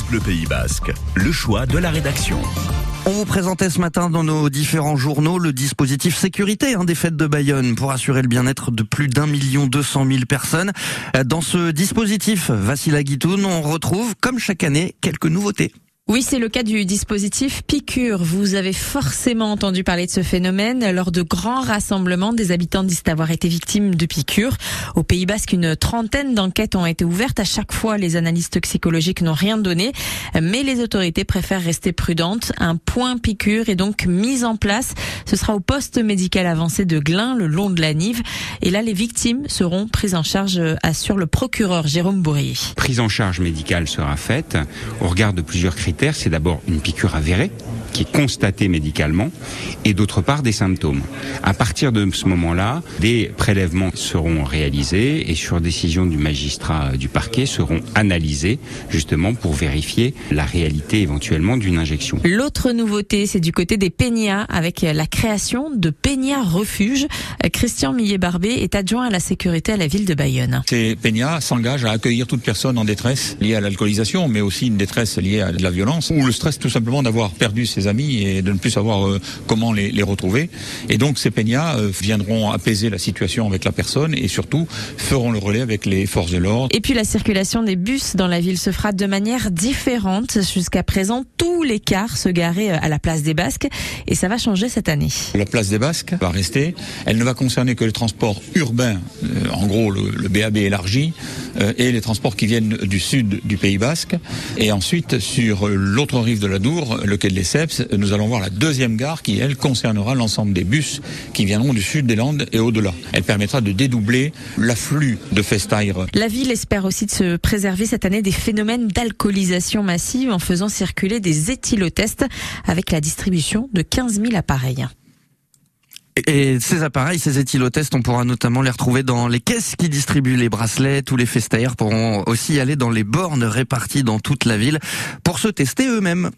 France Bleu Pays Basque, le choix de la rédaction. On vous présentait ce matin dans nos différents journaux le dispositif sécurité hein, des fêtes de Bayonne pour assurer le bien-être de plus d'un million deux cent mille personnes. Dans ce dispositif, Vassila Guitoun, on retrouve, comme chaque année, quelques nouveautés. Oui, c'est le cas du dispositif Piqûre. Vous avez forcément entendu parler de ce phénomène. Lors de grands rassemblements, des habitants disent avoir été victimes de piqûres. Au Pays Basque, une trentaine d'enquêtes ont été ouvertes. À chaque fois, les analystes toxicologiques n'ont rien donné. Mais les autorités préfèrent rester prudentes. Un point piqûre est donc mis en place. Ce sera au poste médical avancé de Glin, le long de la Nive. Et là, les victimes seront prises en charge, assure le procureur Jérôme Bourrier. Prise en charge médicale sera faite au regard de plusieurs critères c'est d'abord une piqûre avérée qui est constatée médicalement et d'autre part des symptômes. À partir de ce moment-là, des prélèvements seront réalisés et sur décision du magistrat du parquet seront analysés justement pour vérifier la réalité éventuellement d'une injection. L'autre nouveauté, c'est du côté des Peñas avec la création de Peña Refuge. Christian Millet-Barbé est adjoint à la sécurité à la ville de Bayonne. Ces Peñas s'engagent à accueillir toute personne en détresse liée à l'alcoolisation, mais aussi une détresse liée à la violence ou le stress tout simplement d'avoir perdu ses amis et de ne plus savoir euh, comment les, retrouver. Et donc ces peñas euh, viendront apaiser la situation avec la personne et surtout feront le relais avec les forces de l'ordre. Et puis la circulation des bus dans la ville se fera de manière différente. Jusqu'à présent, tous les cars se garaient euh, à la place des Basques et ça va changer cette année. La place des Basques va rester. Elle ne va concerner que les transports urbains, en gros le, BAB élargi, et les transports qui viennent du sud du Pays Basque. Et ensuite sur l'autre rive de la Dour, le quai de Lesseps, nous allons voir la deuxième gare qui, elle, concernera l'ensemble des bus qui viendront du sud des Landes et au-delà. Elle permettra de dédoubler l'afflux de Festaire. La ville espère aussi de se préserver cette année des phénomènes d'alcoolisation massive en faisant circuler des éthylotests avec la distribution de 15 000 appareils. Et ces appareils, ces éthylotests, on pourra notamment les retrouver dans les caisses qui distribuent les bracelets. Tous les festaires pourront aussi aller dans les bornes réparties dans toute la ville pour se tester eux-mêmes.